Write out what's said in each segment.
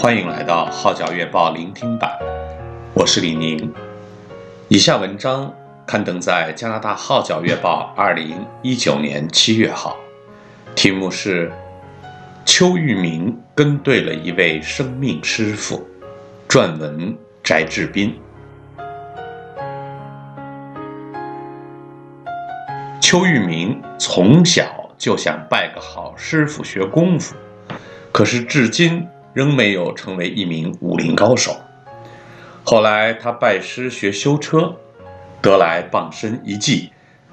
欢迎来到《号角月报》聆听版，我是李宁。以下文章刊登在加拿大《号角月报》二零一九年七月号，题目是《邱玉明跟对了一位生命师傅》，撰文翟志斌。邱玉明从小就想拜个好师傅学功夫，可是至今，仍没有成为一名武林高手。后来他拜师学修车，得来傍身一技，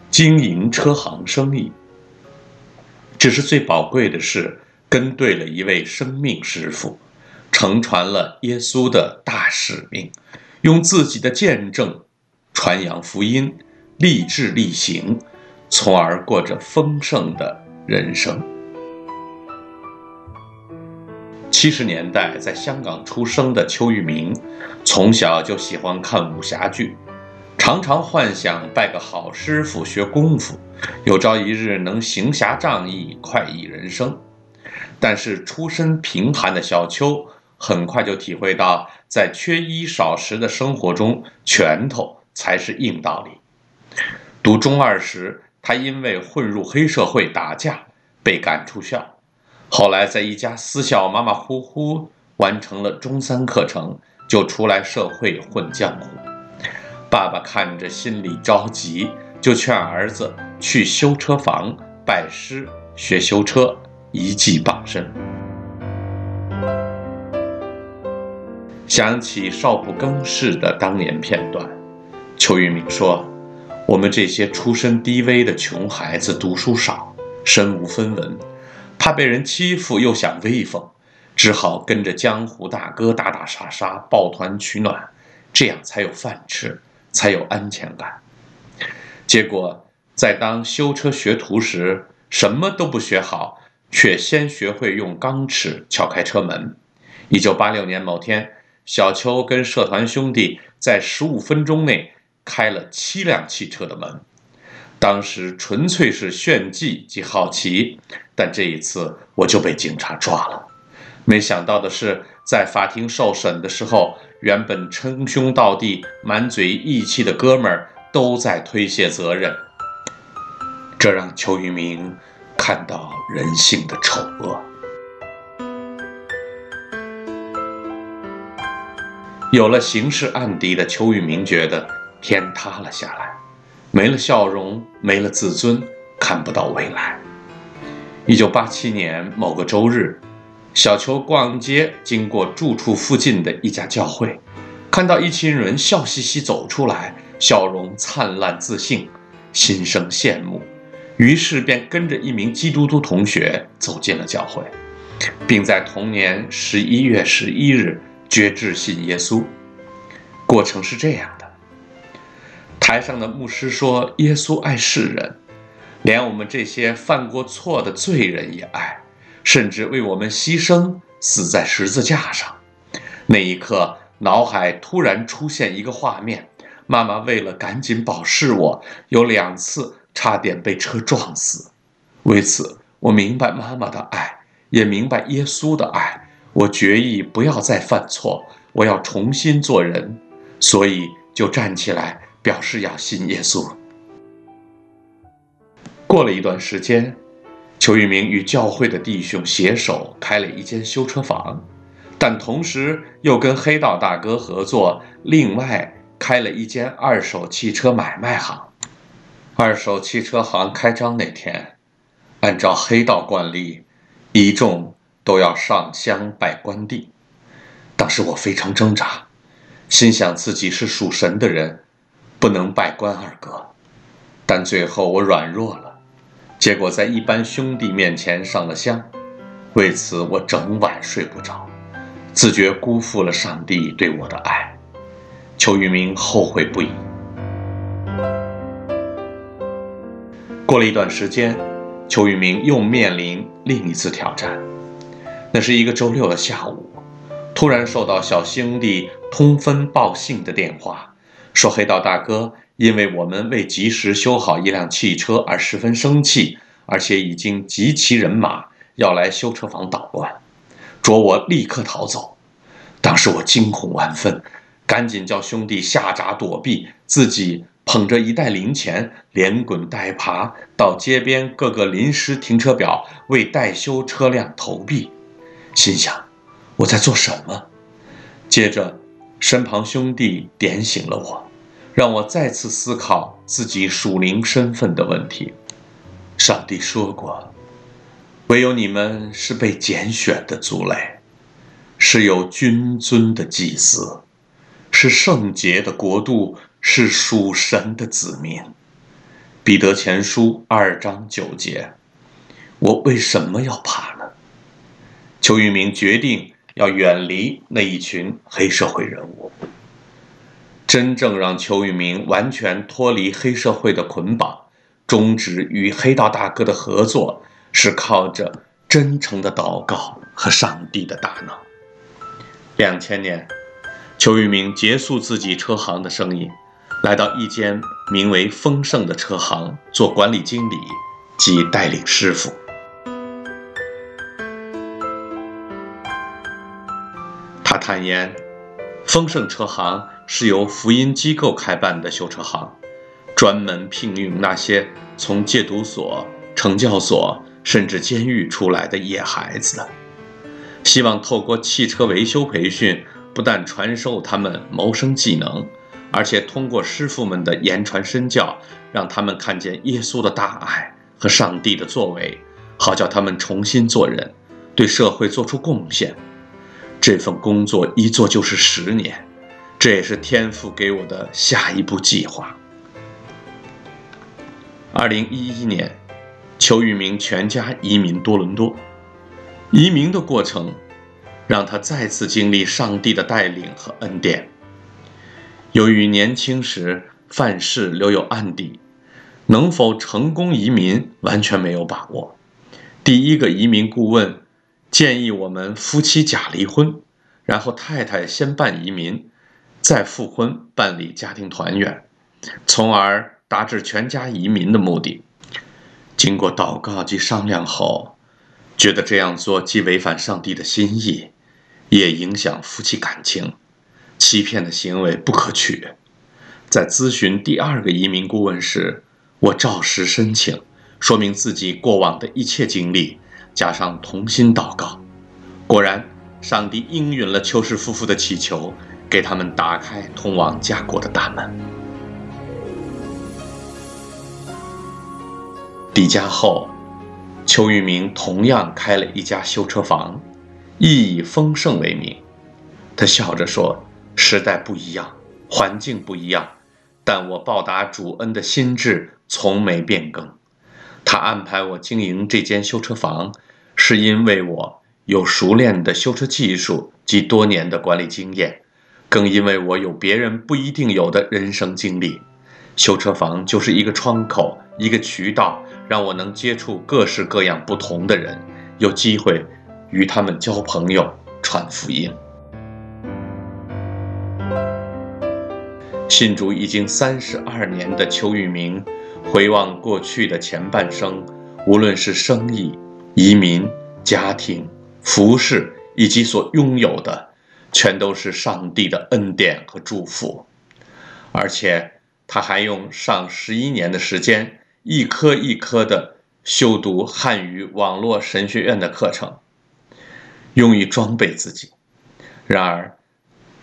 经营车行生意。只是最宝贵的是，跟对了一位生命师傅，承传了耶稣的大使命，用自己的见证传扬福音，立志力行，从而过着丰盛的人生。七十年代在香港出生的邱玉明，从小就喜欢看武侠剧，常常幻想拜个好师傅学功夫，有朝一日能行侠仗义，快意人生。但是出身贫寒的小邱，很快就体会到，在缺衣少食的生活中，拳头才是硬道理。读中二时，他因为混入黑社会打架，被赶出校。后来在一家私校马马虎虎完成了中三课程，就出来社会混江湖。爸爸看着心里着急，就劝儿子去修车房拜师学修车，一技傍身。想起少不更事的当年片段，邱玉明说：“我们这些出身低微的穷孩子，读书少，身无分文。”怕被人欺负，又想威风，只好跟着江湖大哥打打杀杀，抱团取暖，这样才有饭吃，才有安全感。结果在当修车学徒时，什么都不学好，却先学会用钢尺撬开车门。一九八六年某天，小邱跟社团兄弟在十五分钟内开了七辆汽车的门。当时纯粹是炫技及好奇，但这一次我就被警察抓了。没想到的是，在法庭受审的时候，原本称兄道弟、满嘴义气的哥们儿都在推卸责任，这让邱玉明看到人性的丑恶。有了刑事案底的邱玉明觉得天塌了下来。没了笑容，没了自尊，看不到未来。一九八七年某个周日，小邱逛街，经过住处附近的一家教会，看到一群人笑嘻嘻走出来，笑容灿烂自信，心生羡慕，于是便跟着一名基督徒同学走进了教会，并在同年十一月十一日决志信耶稣。过程是这样。台上的牧师说：“耶稣爱世人，连我们这些犯过错的罪人也爱，甚至为我们牺牲，死在十字架上。”那一刻，脑海突然出现一个画面：妈妈为了赶紧保释我，有两次差点被车撞死。为此，我明白妈妈的爱，也明白耶稣的爱。我决意不要再犯错，我要重新做人，所以就站起来。表示要信耶稣。过了一段时间，邱玉明与教会的弟兄携手开了一间修车房，但同时又跟黑道大哥合作，另外开了一间二手汽车买卖行。二手汽车行开张那天，按照黑道惯例，一众都要上香拜关帝。当时我非常挣扎，心想自己是属神的人。不能拜关二哥，但最后我软弱了，结果在一般兄弟面前上了香，为此我整晚睡不着，自觉辜负了上帝对我的爱。邱玉明后悔不已。过了一段时间，邱玉明又面临另一次挑战。那是一个周六的下午，突然收到小兄弟通风报信的电话。说黑道大哥因为我们未及时修好一辆汽车而十分生气，而且已经集齐人马要来修车房捣乱，着我立刻逃走。当时我惊恐万分，赶紧叫兄弟下闸躲避，自己捧着一袋零钱，连滚带爬到街边各个临时停车表为待修车辆投币，心想我在做什么？接着，身旁兄弟点醒了我，让我再次思考自己属灵身份的问题。上帝说过。唯有你们是被拣选的族类，是有君尊的祭司，是圣洁的国度，是属神的子民。彼得前书二章九节。我为什么要怕呢？邱玉明决定要远离那一群黑社会人物。真正让邱玉明完全脱离黑社会的捆绑，终止与黑道大哥的合作。是靠着真诚的祷告和上帝的大能。两千年，邱玉明结束自己车行的生意，来到一间名为丰盛的车行做管理经理及带领师傅。他坦言，丰盛车行是由福音机构开办的修车行，专门聘用那些从戒毒所、惩教所。甚至监狱出来的野孩子，希望透过汽车维修培训，不但传授他们谋生技能，而且通过师傅们的言传身教，让他们看见耶稣的大爱和上帝的作为，好叫他们重新做人，对社会做出贡献。这份工作一做就是十年，这也是天父给我的下一步计划。二零一一年。邱玉明全家移民多伦多，移民的过程让他再次经历上帝的带领和恩典。由于年轻时犯事留有案底，能否成功移民完全没有把握。第一个移民顾问建议我们夫妻假离婚，然后太太先办移民，再复婚办理家庭团圆，从而达至全家移民的目的。经过祷告及商量后，觉得这样做既违反上帝的心意，也影响夫妻感情，欺骗的行为不可取。在咨询第二个移民顾问时，我照实申请，说明自己过往的一切经历，加上同心祷告。果然，上帝应允了邱氏夫妇的祈求，给他们打开通往家国的大门。抵家后，邱玉明同样开了一家修车房，亦以丰盛为名。他笑着说：“时代不一样，环境不一样，但我报答主恩的心志从没变更。他安排我经营这间修车房，是因为我有熟练的修车技术及多年的管理经验，更因为我有别人不一定有的人生经历。修车房就是一个窗口，一个渠道。”让我能接触各式各样不同的人，有机会与他们交朋友、传福音。信主已经三十二年的邱玉明，回望过去的前半生，无论是生意、移民、家庭、服饰，以及所拥有的，全都是上帝的恩典和祝福。而且他还用上十一年的时间。一颗一颗的修读汉语网络神学院的课程，用于装备自己。然而，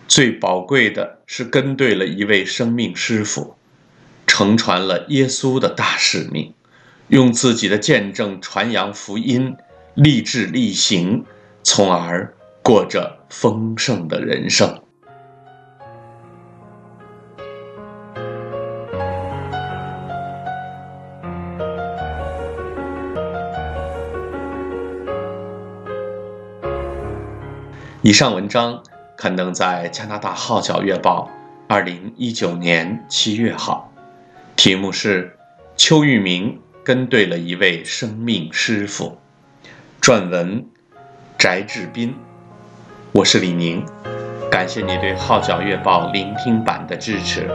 最宝贵的是跟对了一位生命师傅，承传了耶稣的大使命，用自己的见证传扬福音，立志力行，从而过着丰盛的人生。以上文章刊登在加拿大《号角月报》二零一九年七月号，题目是《邱玉明跟对了一位生命师傅》，撰文翟志斌。我是李宁，感谢你对《号角月报》聆听版的支持。